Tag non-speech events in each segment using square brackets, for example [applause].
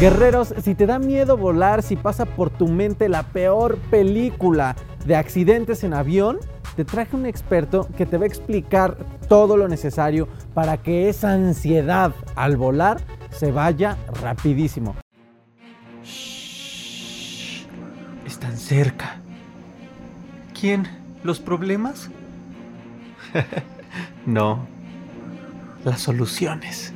Guerreros, si te da miedo volar, si pasa por tu mente la peor película de accidentes en avión, te traje un experto que te va a explicar todo lo necesario para que esa ansiedad al volar se vaya rapidísimo. Shh, están cerca. ¿Quién? ¿Los problemas? [laughs] no, las soluciones.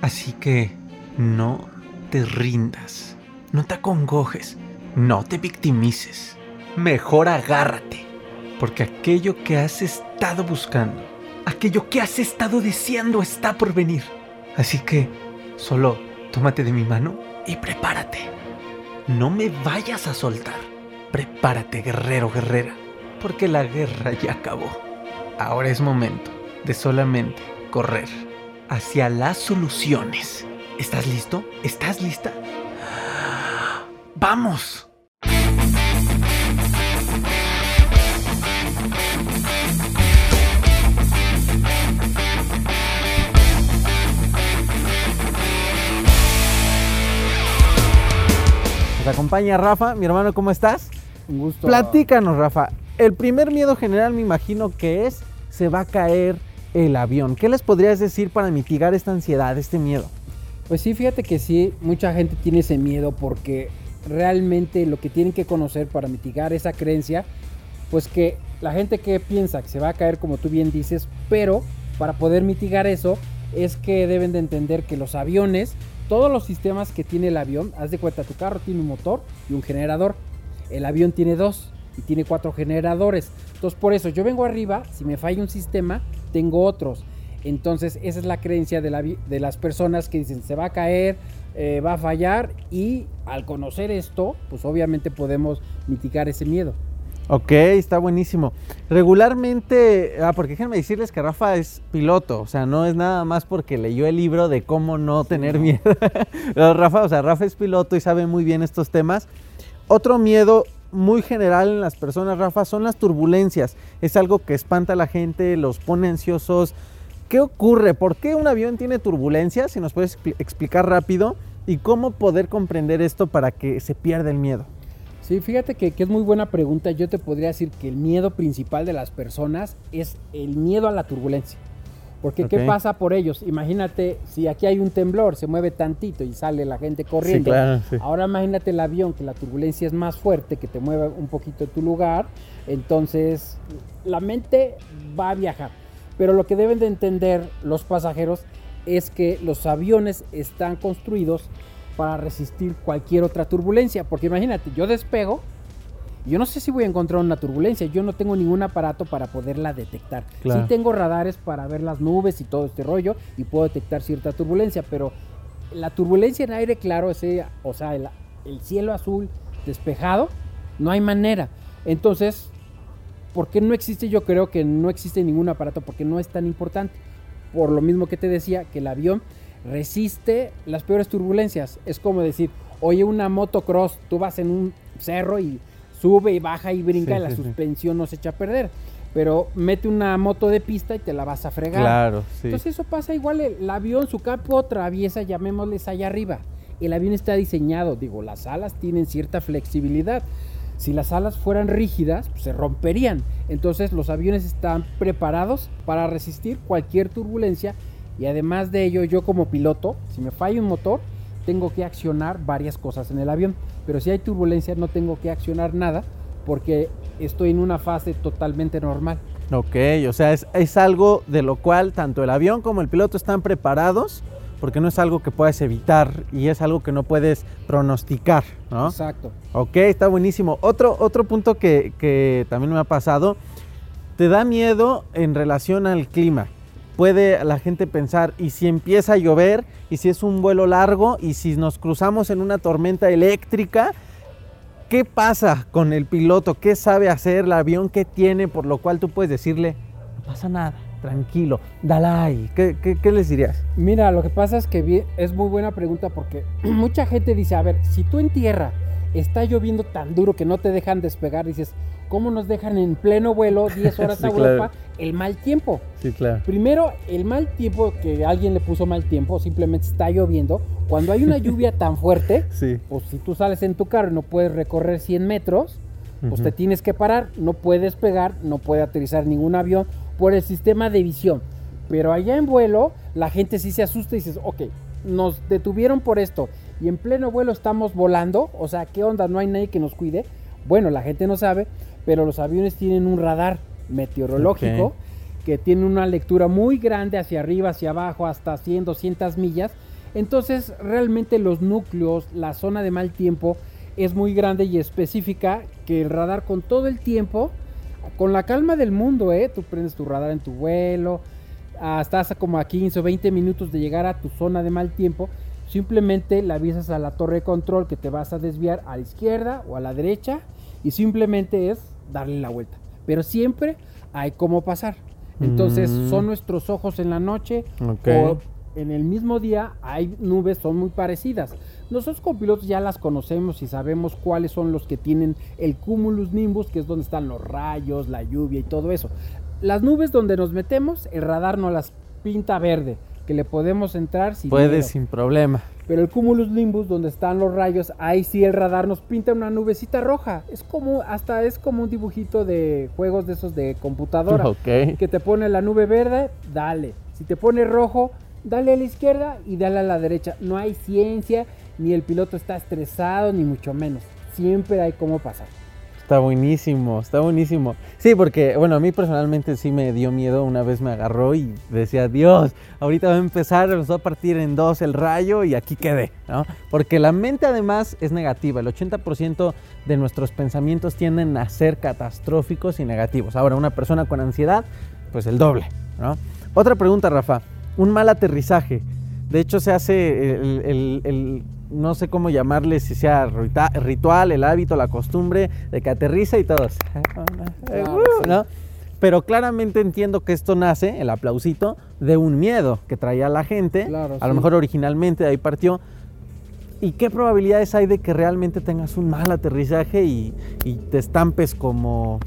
Así que no te rindas, no te acongojes, no te victimices. Mejor agárrate, porque aquello que has estado buscando, aquello que has estado deseando está por venir. Así que solo tómate de mi mano y prepárate. No me vayas a soltar. Prepárate, guerrero, guerrera, porque la guerra ya acabó. Ahora es momento de solamente correr hacia las soluciones. ¿Estás listo? ¿Estás lista? ¡Vamos! Nos acompaña Rafa, mi hermano, ¿cómo estás? Un gusto. Platícanos, Rafa. El primer miedo general me imagino que es se va a caer el avión. ¿Qué les podrías decir para mitigar esta ansiedad, este miedo? Pues sí, fíjate que sí, mucha gente tiene ese miedo porque realmente lo que tienen que conocer para mitigar esa creencia, pues que la gente que piensa que se va a caer como tú bien dices, pero para poder mitigar eso es que deben de entender que los aviones, todos los sistemas que tiene el avión, haz de cuenta, tu carro tiene un motor y un generador, el avión tiene dos y tiene cuatro generadores, entonces por eso yo vengo arriba, si me falla un sistema, tengo otros. Entonces esa es la creencia de, la, de las personas que dicen se va a caer, eh, va a fallar y al conocer esto, pues obviamente podemos mitigar ese miedo. Ok, está buenísimo. Regularmente, ah, porque déjenme decirles que Rafa es piloto, o sea, no es nada más porque leyó el libro de cómo no tener miedo. [laughs] Rafa, o sea, Rafa es piloto y sabe muy bien estos temas. Otro miedo muy general en las personas, Rafa, son las turbulencias. Es algo que espanta a la gente, los pone ansiosos. ¿Qué ocurre? ¿Por qué un avión tiene turbulencias? Si nos puedes explicar rápido y cómo poder comprender esto para que se pierda el miedo. Sí, fíjate que, que, es muy buena pregunta. Yo te podría decir que el miedo principal de las personas es el miedo a la turbulencia. Porque okay. ¿qué pasa por ellos? Imagínate si aquí hay un temblor, se mueve tantito y sale la gente corriendo. Sí, claro, sí. Ahora imagínate el avión, que la turbulencia es más fuerte, que te mueve un poquito de tu lugar. Entonces la mente va a viajar. Pero lo que deben de entender los pasajeros es que los aviones están construidos para resistir cualquier otra turbulencia. Porque imagínate, yo despego, yo no sé si voy a encontrar una turbulencia, yo no tengo ningún aparato para poderla detectar. Claro. Sí tengo radares para ver las nubes y todo este rollo y puedo detectar cierta turbulencia, pero la turbulencia en aire claro, ese, o sea, el, el cielo azul despejado, no hay manera. Entonces, ¿por qué no existe? Yo creo que no existe ningún aparato porque no es tan importante. Por lo mismo que te decía, que el avión resiste las peores turbulencias. Es como decir, oye, una motocross, tú vas en un cerro y sube y baja y brinca Sí, y la sí, sí. suspensión no se echa a perder. Pero mete una moto de pista y te la vas a fregar. Claro. Entonces eso pasa igual, el, el avión, su campo atraviesa, llamémosles allá arriba. El avión está diseñado, digo, las alas tienen cierta flexibilidad. Si las alas fueran rígidas, pues, se romperían. Entonces los aviones están preparados para resistir cualquier turbulencia y además de ello, yo como piloto, si me falla un motor, tengo que accionar varias cosas en el avión. Pero si hay turbulencia, no tengo que accionar nada porque estoy en una fase totalmente normal. Ok, o sea, es, es algo de lo cual tanto el avión como el piloto están preparados porque no es algo que puedes evitar y es algo que no puedes pronosticar, ¿no? Exacto. Ok, está buenísimo. Otro, otro punto que, que también me ha pasado, te da miedo en relación al clima. Puede la gente pensar, ¿y si empieza a llover? ¿Y si es un vuelo largo? ¿Y si nos cruzamos en una tormenta eléctrica? ¿Qué pasa con el piloto? ¿Qué sabe hacer el avión? ¿Qué tiene? Por lo cual tú puedes decirle, no pasa nada, tranquilo, Dalai. ¿Qué, qué, qué les dirías? Mira, lo que pasa es que es muy buena pregunta porque [clears throat] mucha gente dice, a ver, si tú en tierra está lloviendo tan duro que no te dejan despegar, dices, ¿cómo nos dejan en pleno vuelo 10 [laughs] horas Sí, a claro. Europa el mal tiempo? Sí, claro. Primero, el mal tiempo, que alguien le puso mal tiempo, simplemente está lloviendo. Cuando hay una [laughs] lluvia tan fuerte, Sí. pues si tú sales en tu carro y no puedes recorrer 100 metros, pues te tienes que parar, no puedes pegar, no puede aterrizar ningún avión por el sistema de visión. Pero allá en vuelo, la gente sí se asusta y dices, ok, nos detuvieron por esto y en pleno vuelo estamos volando, o sea, ¿qué onda? No hay nadie que nos cuide. Bueno, la gente no sabe, pero los aviones tienen un radar meteorológico que tiene una lectura muy grande hacia arriba, hacia abajo, hasta 100, 200 millas. Entonces, realmente los núcleos, la zona de mal tiempo es muy grande y específica que el radar con todo el tiempo, con la calma del mundo, ¿eh? tú prendes tu radar en tu vuelo, estás a como a 15 o 20 minutos de llegar a tu zona de mal tiempo, simplemente le avisas a la torre de control que te vas a desviar a la izquierda o a la derecha y simplemente es darle la vuelta. Pero siempre hay cómo pasar. Entonces Mm. son nuestros ojos en la noche o en el mismo día hay nubes, son muy parecidas. Nosotros como pilotos ya las conocemos y sabemos cuáles son los que tienen el cumulus nimbus, que es donde están los rayos, la lluvia y todo eso. Las nubes donde nos metemos, el radar nos las pinta verde, que le podemos entrar sin miedo. sin problema. Pero el cumulus nimbus, donde están los rayos, ahí sí el radar nos pinta una nubecita roja. Es como, hasta es como un dibujito de juegos de esos de computadora [laughs] que te pone la nube verde, dale. Si te pone rojo, dale a la izquierda y dale a la derecha. No hay ciencia, ni el piloto está estresado, ni mucho menos. Siempre hay cómo pasar. Está buenísimo, está buenísimo. Sí, porque, bueno, a mí personalmente sí me dio miedo. Una vez me agarró y decía, Dios, ahorita va a empezar, nos va a partir en dos el rayo y aquí quedé, ¿no? Porque la mente además es negativa. El 80% de nuestros pensamientos tienden a ser catastróficos y negativos. Ahora, una persona con ansiedad, pues el doble, ¿no? Otra pregunta, Rafa. Un mal aterrizaje. De hecho, se hace el, el- el- no sé cómo llamarle, si sea ritual, el hábito, la costumbre de que aterriza y todos. [laughs] Sí. ¿no? Pero claramente entiendo que esto nace, el aplausito, de un miedo que traía la gente. Claro, a lo sí. mejor originalmente de ahí partió. ¿Y qué probabilidades hay de que realmente tengas un mal aterrizaje y, y te estampes como...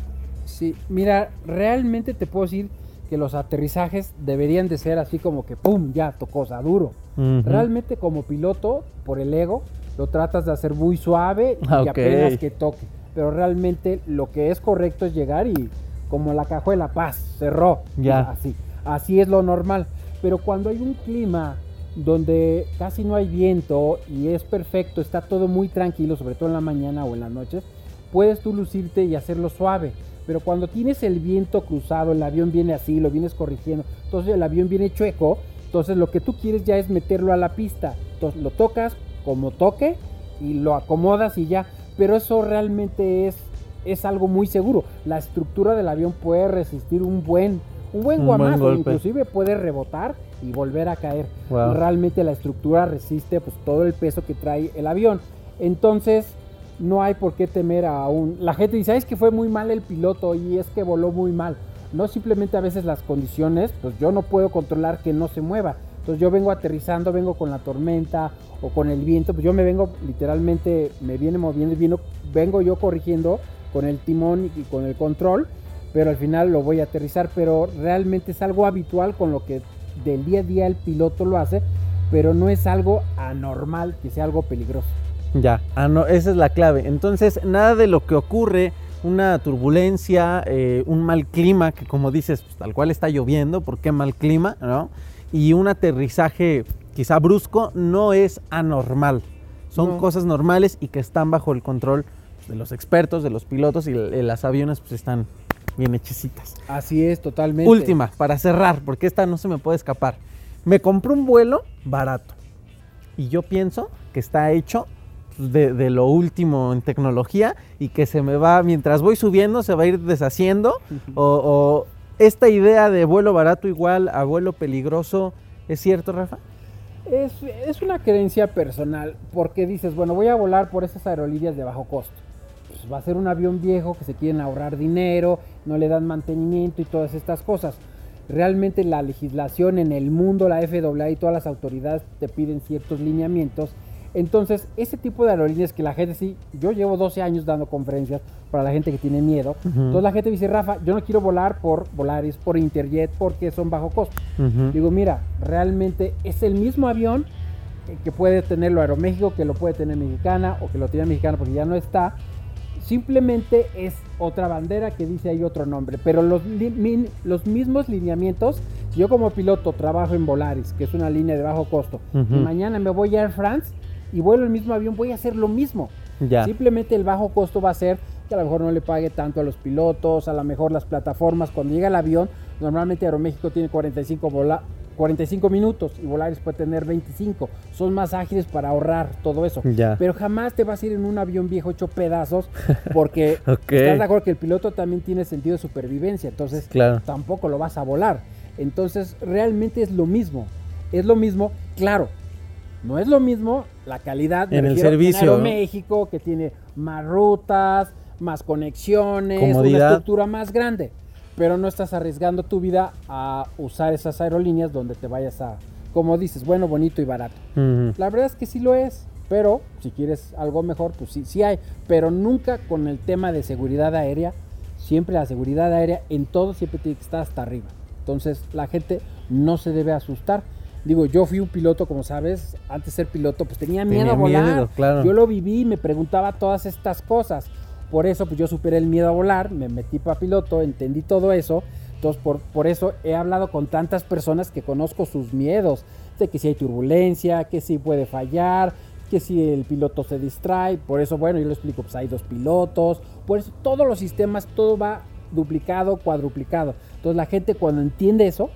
Sí, mira, realmente te puedo decir que los aterrizajes deberían de ser así como que ¡pum! Ya tocó, o sea, duro. Realmente como piloto, por el ego, lo tratas de hacer muy suave y Ah, apenas que toque. Pero realmente lo que es correcto es llegar y como la cajuela, paz, cerró. Ya. Así, así es lo normal. Pero cuando hay un clima donde casi no hay viento y es perfecto, está todo muy tranquilo, sobre todo en la mañana o en las noches, puedes tú lucirte y hacerlo suave. Pero cuando tienes el viento cruzado, el avión viene así, lo vienes corrigiendo, entonces el avión viene chueco, entonces lo que tú quieres ya es meterlo a la pista. Entonces lo tocas como toque y lo acomodas y ya. Pero eso realmente es, es algo muy seguro. La estructura del avión puede resistir un buen, un buen Un inclusive puede rebotar y volver a caer. Wow. Realmente la estructura resiste pues todo el peso que trae el avión. Entonces no hay por qué temer a un... La gente dice, "Ay, es que fue muy mal el piloto y es que voló muy mal. No simplemente a veces las condiciones, pues yo no puedo controlar que no se mueva. Entonces yo vengo aterrizando, vengo con la tormenta o con el viento, pues yo me vengo literalmente, me viene moviendo, vino, vengo yo corrigiendo con el timón y con el control, pero al final lo voy a aterrizar, pero realmente es algo habitual con lo que del día a día el piloto lo hace, pero no es algo anormal que sea algo peligroso. Ya, ah, no, esa es la clave. Entonces, nada de lo que ocurre, una turbulencia, eh, un mal clima, que como dices, pues, tal cual está lloviendo, ¿por qué mal clima? ¿no? Y un aterrizaje quizá brusco no es anormal. Son No. cosas normales y que están bajo el control de los expertos, de los pilotos y las aviones pues están bien hechecitas. Así es, totalmente. Última, para cerrar, porque esta no se me puede escapar. Me compré un vuelo barato y yo pienso que está hecho de, de lo último en tecnología y que se me va, mientras voy subiendo, se va a ir deshaciendo. o, o esta idea de vuelo barato igual a vuelo peligroso, ¿es cierto, Rafa? Es, es una creencia personal, porque dices, bueno, voy a volar por esas aerolíneas de bajo costo. Pues va a ser un avión viejo que se quieren ahorrar dinero, no le dan mantenimiento y todas estas cosas. Realmente la legislación en el mundo, la FAA y todas las autoridades te piden ciertos lineamientos Entonces, ese tipo de aerolíneas que la gente sí, yo llevo 12 años dando conferencias para la gente que tiene miedo. Ujú. Entonces la gente dice, Rafa, yo no quiero volar por Volaris, por Interjet, porque son bajo costo. Ujú. Digo, mira, realmente es el mismo avión que puede tenerlo Aeroméxico, que lo puede tener Mexicana o que lo tiene Mexicana porque ya no está. Simplemente es otra bandera que dice ahí otro nombre. Pero los, min- los mismos lineamientos, si yo como piloto trabajo en Volaris, que es una línea de bajo costo, Ujú. y mañana me voy a Air France y vuelo el mismo avión, voy a hacer lo mismo. Ya. Simplemente el bajo costo va a ser que a lo mejor no le pague tanto a los pilotos, a lo mejor las plataformas. Cuando llega el avión, normalmente Aeroméxico tiene 45, vola- 45 minutos y Volaris puede tener 25. Son más ágiles para ahorrar todo eso. Ya. Pero jamás te vas a ir en un avión viejo hecho pedazos [laughs] porque estás de acuerdo que el piloto también tiene sentido de supervivencia. Entonces Claro. tampoco lo vas a volar. Entonces realmente es lo mismo. Es lo mismo, claro. No es lo mismo la calidad En el servicio, ¿no? Aeroméxico, que tiene más rutas, más conexiones, una estructura más grande. Pero no estás arriesgando tu vida a usar esas aerolíneas donde te vayas a, como dices, bueno, bonito y barato. La verdad es que sí lo es, pero si quieres algo mejor, pues sí, sí hay. Pero nunca con el tema de seguridad aérea, siempre la seguridad aérea en todo siempre tiene que estar hasta arriba. Entonces la gente no se debe asustar. Digo, yo fui un piloto, como sabes, antes de ser piloto, pues tenía miedo Tenía a volar. miedo, claro. Yo lo viví y me preguntaba todas estas cosas. Por eso, pues yo superé el miedo a volar, me metí para piloto, entendí todo eso. Entonces, por, por eso he hablado con tantas personas que conozco sus miedos. De que si hay turbulencia, que si puede fallar, que si el piloto se distrae. Por eso, bueno, yo lo explico, pues hay dos pilotos. Por eso todos los sistemas, todo va duplicado, cuadruplicado. Entonces la gente cuando entiende eso,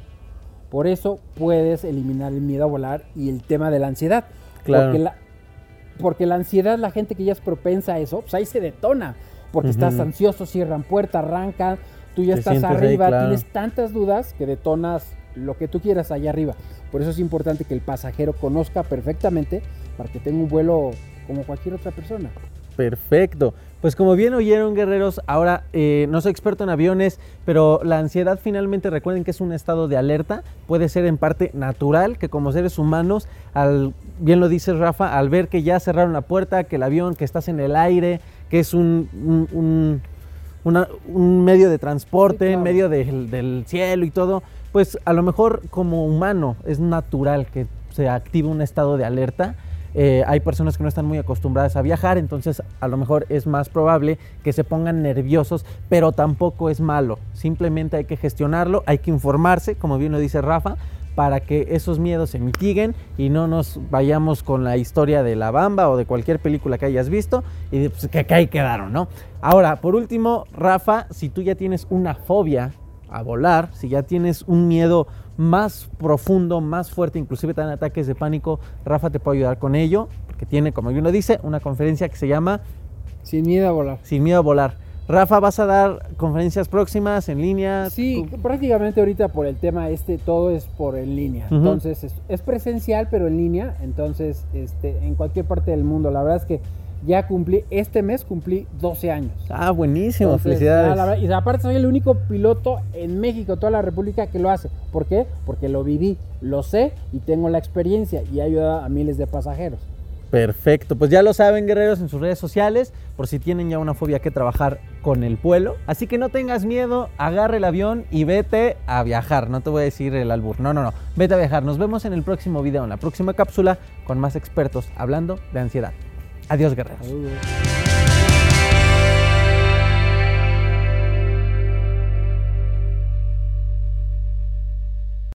por eso puedes eliminar el miedo a volar y el tema de la ansiedad. Claro. Porque la, porque la ansiedad, la gente que ya es propensa a eso, pues ahí se detona. Porque estás ansioso, cierran puerta, arrancan, tú ya Te estás ahí, arriba, claro. tienes tantas dudas que detonas lo que tú quieras allá arriba. Por eso es importante que el pasajero conozca perfectamente para que tenga un vuelo como cualquier otra persona. Perfecto. Pues como bien oyeron guerreros, ahora eh, no soy experto en aviones, pero la ansiedad finalmente recuerden que es un estado de alerta, puede ser en parte natural, que como seres humanos, al, bien lo dice Rafa, al ver que ya cerraron la puerta, que el avión, que estás en el aire, que es un, un- un- una- un medio de transporte, Sí, claro. en medio del cielo y todo, pues a lo mejor como humano es natural que se active un estado de alerta. Eh, hay personas que no están muy acostumbradas a viajar, entonces a lo mejor es más probable que se pongan nerviosos, pero tampoco es malo. Simplemente hay que gestionarlo, hay que informarse, como bien lo dice Rafa, para que esos miedos se mitiguen y no nos vayamos con la historia de La Bamba o de cualquier película que hayas visto y pues, que, que ahí quedaron, ¿no? Ahora, por último, Rafa, si tú ya tienes una fobia a volar, si ya tienes un miedo más profundo, más fuerte, inclusive te dan ataques de pánico, Rafa te puede ayudar con ello, porque tiene, como lo dice, una conferencia que se llama Sin miedo a volar. Sin miedo a volar. Rafa, ¿vas a dar conferencias próximas en línea? Sí, Tú- prácticamente ahorita por el tema este todo es por en línea. Entonces es, es presencial pero en línea. Entonces este, en cualquier parte del mundo. La verdad es que ya cumplí, este mes cumplí 12 años. Ah, buenísimo, Entonces, felicidades. la y aparte soy el único piloto en México, toda la República que lo hace. ¿Por qué? Porque lo viví, lo sé y tengo la experiencia y he ayudado a miles de pasajeros. Perfecto, pues ya lo saben guerreros en sus redes sociales, por si tienen ya una fobia que trabajar con el vuelo. Así que no tengas miedo, agarra el avión y vete a viajar. No te voy a decir el albur, no, no, no, vete a viajar. Nos vemos en el próximo video, en la próxima cápsula, con más expertos hablando de ansiedad. Adiós guerreros. Saludos.